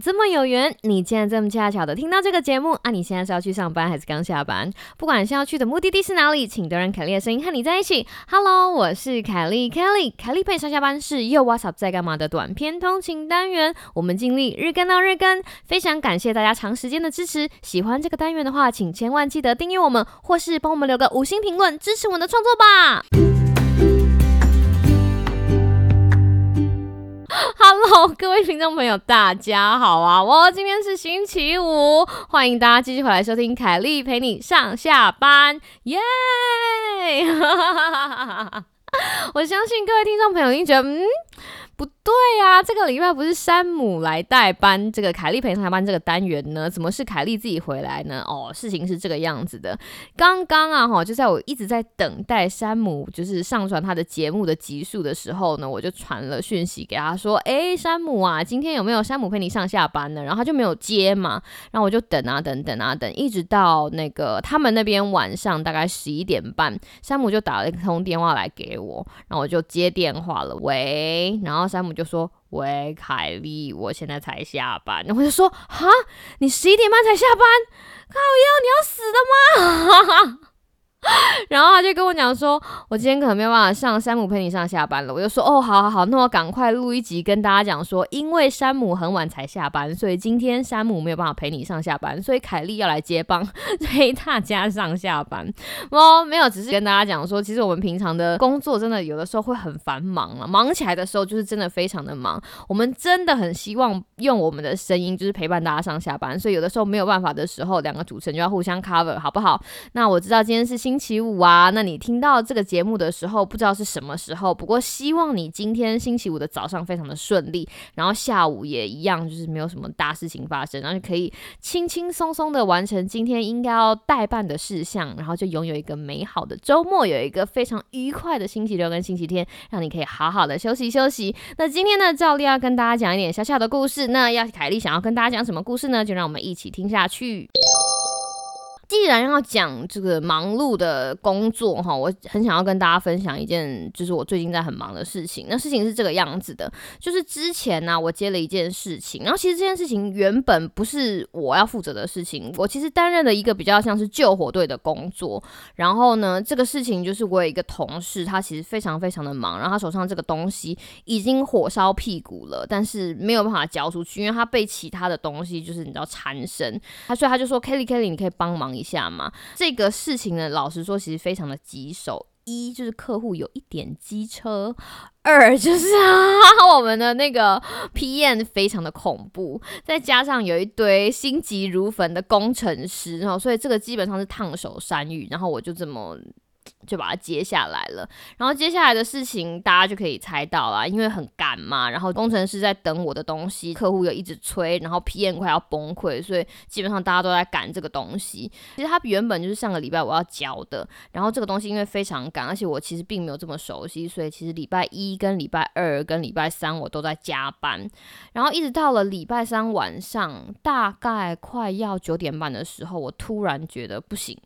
这么有缘，你竟然这么恰巧的听到这个节目啊！你现在是要去上班还是刚下班？不管是要去的目的地是哪里，请都让凯莉的声音和你在一起。Hello，我是凯莉，Kelly，凯莉陪上下班是又 What's Up 在干嘛的短篇通勤单元，我们尽力日更到日更，非常感谢大家长时间的支持。喜欢这个单元的话，请千万记得订阅我们，或是帮我们留个五星评论，支持我们的创作吧。Hello，各位听众朋友，大家好啊！我今天是星期五，欢迎大家继续回来收听凯莉陪你上下班，耶！我相信各位听众朋友已经觉得，嗯。对呀，这个礼拜不是山姆来代班这个凯莉陪上班这个单元呢？怎么是凯莉自己回来呢？哦，事情是这个样子的。刚刚啊，哈，就在我一直在等待山姆就是上传他的节目的集数的时候呢，我就传了讯息给他说：“哎，山姆啊，今天有没有山姆陪你上下班呢？”然后他就没有接嘛，然后我就等啊等等啊等，一直到那个他们那边晚上大概十一点半，山姆就打了一通电话来给我，然后我就接电话了，喂，然后。山姆就就说：“喂，凯莉，我现在才下班。”然后我就说：“哈，你十一点半才下班？靠要，你要死的吗？” 然后他就跟我讲说，我今天可能没有办法上山姆陪你上下班了。我就说，哦，好好好，那我赶快录一集跟大家讲说，因为山姆很晚才下班，所以今天山姆没有办法陪你上下班，所以凯莉要来接棒陪大家上下班。哦，没有，只是跟大家讲说，其实我们平常的工作真的有的时候会很繁忙了，忙起来的时候就是真的非常的忙。我们真的很希望用我们的声音就是陪伴大家上下班，所以有的时候没有办法的时候，两个主持人就要互相 cover，好不好？那我知道今天是新。星期五啊，那你听到这个节目的时候，不知道是什么时候。不过希望你今天星期五的早上非常的顺利，然后下午也一样，就是没有什么大事情发生，然后就可以轻轻松松的完成今天应该要代办的事项，然后就拥有一个美好的周末，有一个非常愉快的星期六跟星期天，让你可以好好的休息休息。那今天呢，照例要跟大家讲一点小小的故事。那要凯莉想要跟大家讲什么故事呢？就让我们一起听下去。既然要讲这个忙碌的工作哈，我很想要跟大家分享一件，就是我最近在很忙的事情。那事情是这个样子的，就是之前呢，我接了一件事情，然后其实这件事情原本不是我要负责的事情，我其实担任了一个比较像是救火队的工作。然后呢，这个事情就是我有一个同事，他其实非常非常的忙，然后他手上这个东西已经火烧屁股了，但是没有办法交出去，因为他被其他的东西就是你知道缠身，他所以他就说，Kelly Kelly，你可以帮忙。一下嘛，这个事情呢，老实说，其实非常的棘手。一就是客户有一点机车，二 就是啊，我们的那个 PM 非常的恐怖，再加上有一堆心急如焚的工程师，然后所以这个基本上是烫手山芋。然后我就这么。就把它接下来了，然后接下来的事情大家就可以猜到了，因为很赶嘛，然后工程师在等我的东西，客户又一直催，然后 PM 快要崩溃，所以基本上大家都在赶这个东西。其实它原本就是上个礼拜我要交的，然后这个东西因为非常赶，而且我其实并没有这么熟悉，所以其实礼拜一跟礼拜二跟礼拜三我都在加班，然后一直到了礼拜三晚上，大概快要九点半的时候，我突然觉得不行。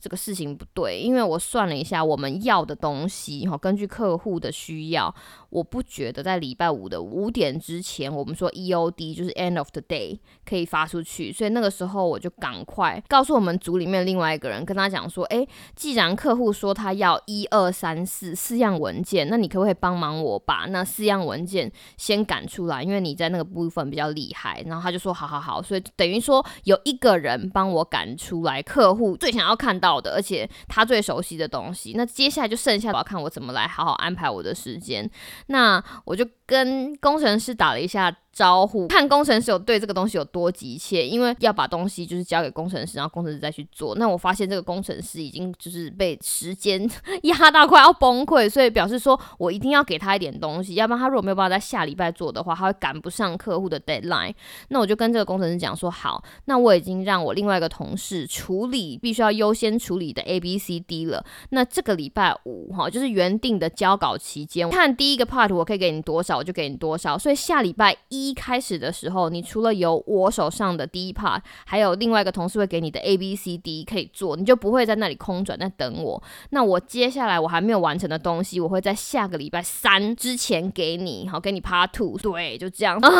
这个事情不对，因为我算了一下，我们要的东西哈，根据客户的需要，我不觉得在礼拜五的五点之前，我们说 EOD 就是 End of the Day 可以发出去，所以那个时候我就赶快告诉我们组里面另外一个人，跟他讲说，哎，既然客户说他要一二三四四样文件，那你可不可以帮忙我把那四样文件先赶出来？因为你在那个部分比较厉害。然后他就说，好好好，所以等于说有一个人帮我赶出来，客户最想要。看到的，而且他最熟悉的东西，那接下来就剩下我要看我怎么来好好安排我的时间。那我就跟工程师打了一下。招呼看工程师有对这个东西有多急切，因为要把东西就是交给工程师，然后工程师再去做。那我发现这个工程师已经就是被时间压到快要崩溃，所以表示说我一定要给他一点东西，要不然他如果没有办法在下礼拜做的话，他会赶不上客户的 deadline。那我就跟这个工程师讲说，好，那我已经让我另外一个同事处理必须要优先处理的 A B C D 了。那这个礼拜五哈，就是原定的交稿期间，看第一个 part 我可以给你多少，我就给你多少。所以下礼拜一开始的时候，你除了有我手上的第一 part，还有另外一个同事会给你的 A B C D 可以做，你就不会在那里空转在等我。那我接下来我还没有完成的东西，我会在下个礼拜三之前给你，好，给你 Part Two。对，就这样。啊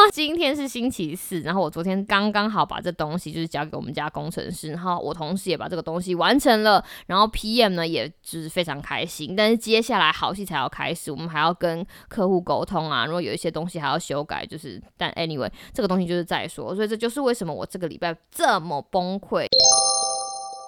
今天是星期四，然后我昨天刚刚好把这东西就是交给我们家工程师，然后我同事也把这个东西完成了，然后 PM 呢也就是非常开心。但是接下来好戏才要开始，我们还要跟客户沟沟通啊，如果有一些东西还要修改，就是但 anyway 这个东西就是再说，所以这就是为什么我这个礼拜这么崩溃。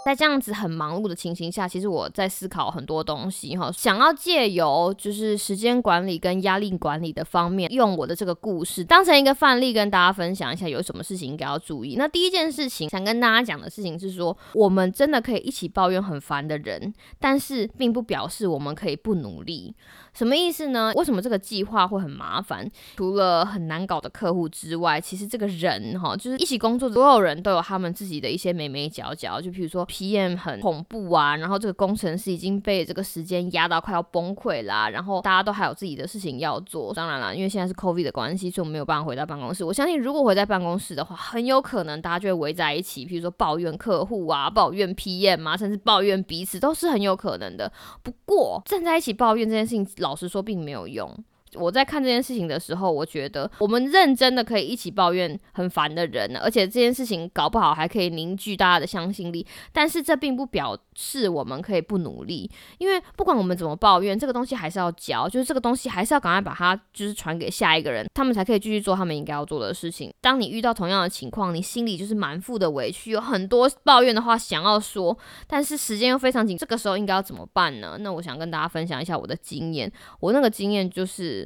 在这样子很忙碌的情形下，其实我在思考很多东西哈，想要借由就是时间管理跟压力管理的方面，用我的这个故事当成一个范例，跟大家分享一下有什么事情应该要注意。那第一件事情想跟大家讲的事情是说，我们真的可以一起抱怨很烦的人，但是并不表示我们可以不努力。什么意思呢？为什么这个计划会很麻烦？除了很难搞的客户之外，其实这个人哈，就是一起工作，所有人都有他们自己的一些眉眉角角。就比如说 PM 很恐怖啊，然后这个工程师已经被这个时间压到快要崩溃啦，然后大家都还有自己的事情要做。当然了，因为现在是 COVID 的关系，所以我们没有办法回到办公室。我相信如果回在办公室的话，很有可能大家就会围在一起，比如说抱怨客户啊，抱怨 PM 啊，甚至抱怨彼此，都是很有可能的。不过站在一起抱怨这件事情。老实说，并没有用。我在看这件事情的时候，我觉得我们认真的可以一起抱怨很烦的人呢，而且这件事情搞不好还可以凝聚大家的相信力。但是这并不表示我们可以不努力，因为不管我们怎么抱怨，这个东西还是要教，就是这个东西还是要赶快把它就是传给下一个人，他们才可以继续做他们应该要做的事情。当你遇到同样的情况，你心里就是满腹的委屈，有很多抱怨的话想要说，但是时间又非常紧，这个时候应该要怎么办呢？那我想跟大家分享一下我的经验，我那个经验就是。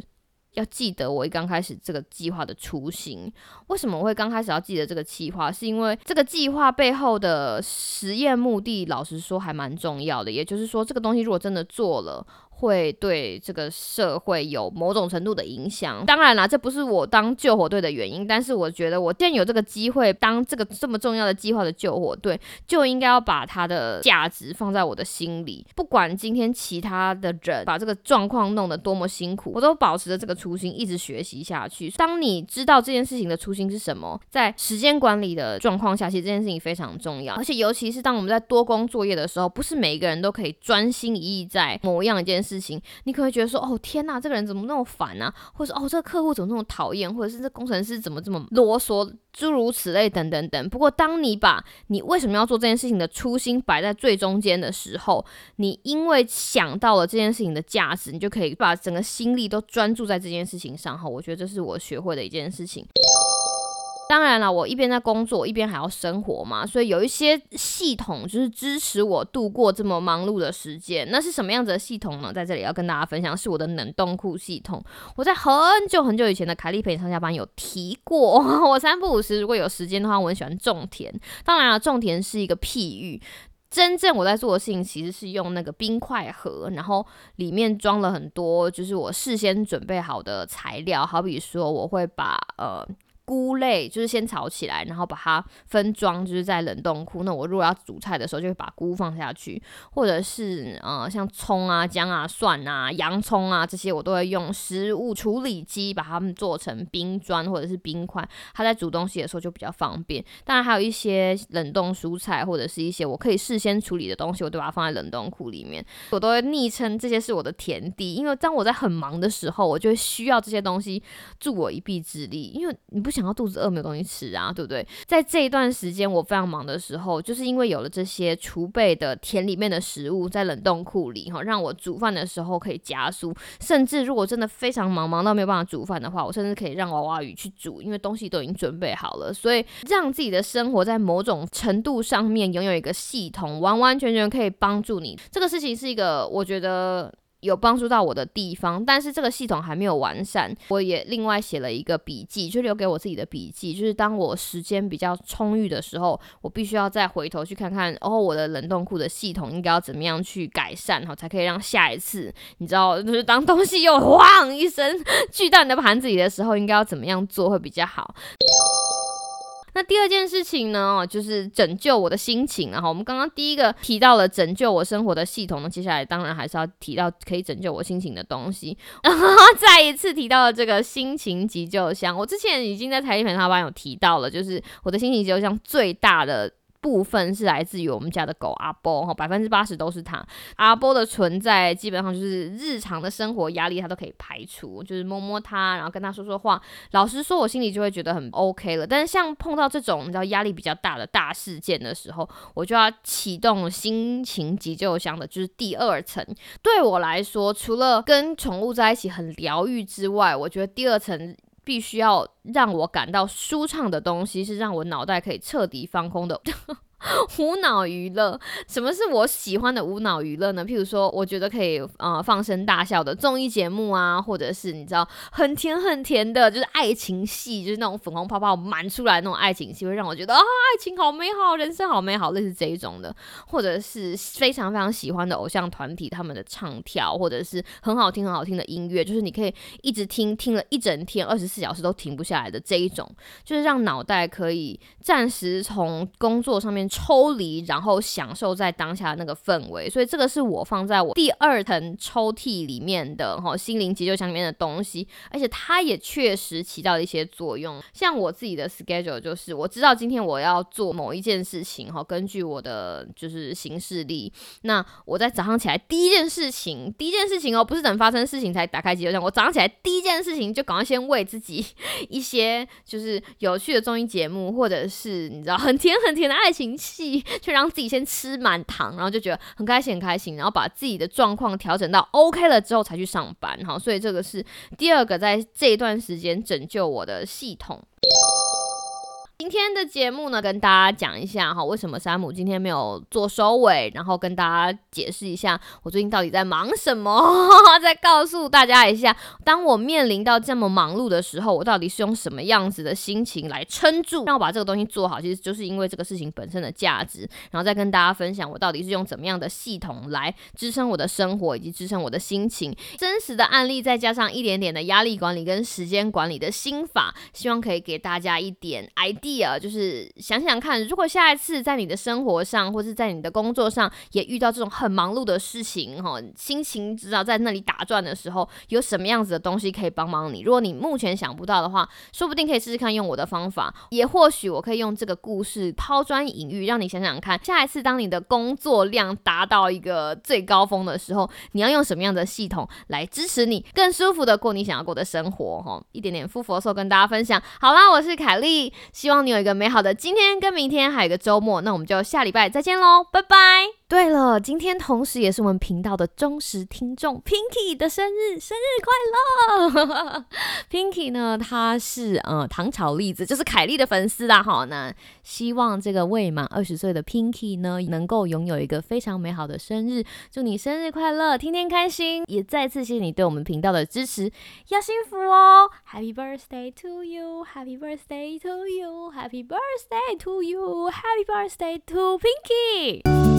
要记得我一刚开始这个计划的雏形。为什么我会刚开始要记得这个计划？是因为这个计划背后的实验目的，老实说还蛮重要的。也就是说，这个东西如果真的做了。会对这个社会有某种程度的影响。当然啦，这不是我当救火队的原因，但是我觉得我既然有这个机会当这个这么重要的计划的救火队，就应该要把它的价值放在我的心里。不管今天其他的人把这个状况弄得多么辛苦，我都保持着这个初心，一直学习下去。当你知道这件事情的初心是什么，在时间管理的状况下，其实这件事情非常重要。而且尤其是当我们在多工作业的时候，不是每一个人都可以专心一意在某样一件事。事情，你可能会觉得说，哦天哪，这个人怎么那么烦啊？或者说哦，这个客户怎么那么讨厌？或者是这工程师怎么这么啰嗦？诸如此类，等等等。不过，当你把你为什么要做这件事情的初心摆在最中间的时候，你因为想到了这件事情的价值，你就可以把整个心力都专注在这件事情上。哈，我觉得这是我学会的一件事情。当然了，我一边在工作，一边还要生活嘛，所以有一些系统就是支持我度过这么忙碌的时间。那是什么样子的系统呢？在这里要跟大家分享，是我的冷冻库系统。我在很久很久以前的凯利陪上下班有提过，我三不五时如果有时间的话，我很喜欢种田。当然了，种田是一个譬喻，真正我在做的事情其实是用那个冰块盒，然后里面装了很多就是我事先准备好的材料，好比说我会把呃。菇类就是先炒起来，然后把它分装，就是在冷冻库。那我如果要煮菜的时候，就会把菇放下去，或者是呃像葱啊、姜啊、蒜啊、洋葱啊这些，我都会用食物处理机把它们做成冰砖或者是冰块。它在煮东西的时候就比较方便。当然还有一些冷冻蔬菜或者是一些我可以事先处理的东西，我都把它放在冷冻库里面。我都会昵称这些是我的田地，因为当我在很忙的时候，我就会需要这些东西助我一臂之力。因为你不。想要肚子饿没有东西吃啊，对不对？在这一段时间我非常忙的时候，就是因为有了这些储备的田里面的食物在冷冻库里哈，让我煮饭的时候可以加速。甚至如果真的非常忙，忙到没有办法煮饭的话，我甚至可以让娃娃鱼去煮，因为东西都已经准备好了。所以让自己的生活在某种程度上面拥有一个系统，完完全全可以帮助你。这个事情是一个我觉得。有帮助到我的地方，但是这个系统还没有完善。我也另外写了一个笔记，就留给我自己的笔记，就是当我时间比较充裕的时候，我必须要再回头去看看，哦，我的冷冻库的系统应该要怎么样去改善，哈，才可以让下一次，你知道，就是当东西又 晃一声 巨大的盘子里的时候，应该要怎么样做会比较好。那第二件事情呢，就是拯救我的心情。然后我们刚刚第一个提到了拯救我生活的系统那，接下来当然还是要提到可以拯救我心情的东西。然后 再一次提到了这个心情急救箱，我之前已经在台一频道班有提到了，就是我的心情急救箱最大的。部分是来自于我们家的狗阿波，哈，百分之八十都是它。阿波的存在基本上就是日常的生活压力，它都可以排除，就是摸摸它，然后跟它说说话。老实说，我心里就会觉得很 OK 了。但是像碰到这种你知道压力比较大的大事件的时候，我就要启动心情急救箱的，就是第二层。对我来说，除了跟宠物在一起很疗愈之外，我觉得第二层。必须要让我感到舒畅的东西，是让我脑袋可以彻底放空的。无脑娱乐，什么是我喜欢的无脑娱乐呢？譬如说，我觉得可以呃放声大笑的综艺节目啊，或者是你知道很甜很甜的，就是爱情戏，就是那种粉红泡泡满出来那种爱情戏，会让我觉得啊，爱情好美好，人生好美好，类似这一种的，或者是非常非常喜欢的偶像团体他们的唱跳，或者是很好听很好听的音乐，就是你可以一直听听了一整天，二十四小时都停不下来的这一种，就是让脑袋可以暂时从工作上面。抽离，然后享受在当下那个氛围，所以这个是我放在我第二层抽屉里面的哈心灵急救箱里面的东西，而且它也确实起到一些作用。像我自己的 schedule 就是，我知道今天我要做某一件事情哈，根据我的就是行事历，那我在早上起来第一件事情，第一件事情哦，不是等发生事情才打开急救箱，我早上起来第一件事情就赶快先为自己 一些就是有趣的综艺节目，或者是你知道很甜很甜的爱情。气，就让自己先吃满糖，然后就觉得很开心很开心，然后把自己的状况调整到 OK 了之后才去上班，好，所以这个是第二个在这段时间拯救我的系统。今天的节目呢，跟大家讲一下哈，为什么山姆今天没有做收尾，然后跟大家解释一下我最近到底在忙什么，再告诉大家一下，当我面临到这么忙碌的时候，我到底是用什么样子的心情来撑住，让我把这个东西做好，其实就是因为这个事情本身的价值，然后再跟大家分享我到底是用怎么样的系统来支撑我的生活以及支撑我的心情，真实的案例再加上一点点的压力管理跟时间管理的心法，希望可以给大家一点 idea。第二就是想想看，如果下一次在你的生活上，或是在你的工作上，也遇到这种很忙碌的事情，哈，心情知道在那里打转的时候，有什么样子的东西可以帮忙你？如果你目前想不到的话，说不定可以试试看用我的方法，也或许我可以用这个故事抛砖引玉，让你想想看，下一次当你的工作量达到一个最高峰的时候，你要用什么样的系统来支持你更舒服的过你想要过的生活？哈，一点点富佛寿跟大家分享。好啦，我是凯莉，希望。你有一个美好的今天跟明天，还有一个周末，那我们就下礼拜再见喽，拜拜。对了，今天同时也是我们频道的忠实听众 Pinky 的生日，生日快乐！Pinky 呢，他是呃糖炒栗子，就是凯莉的粉丝啦。哈，那希望这个未满二十岁的 Pinky 呢，能够拥有一个非常美好的生日，祝你生日快乐，天天开心！也再次谢谢你对我们频道的支持，要幸福哦！Happy birthday to you，Happy birthday to you，Happy birthday to you，Happy birthday to Pinky。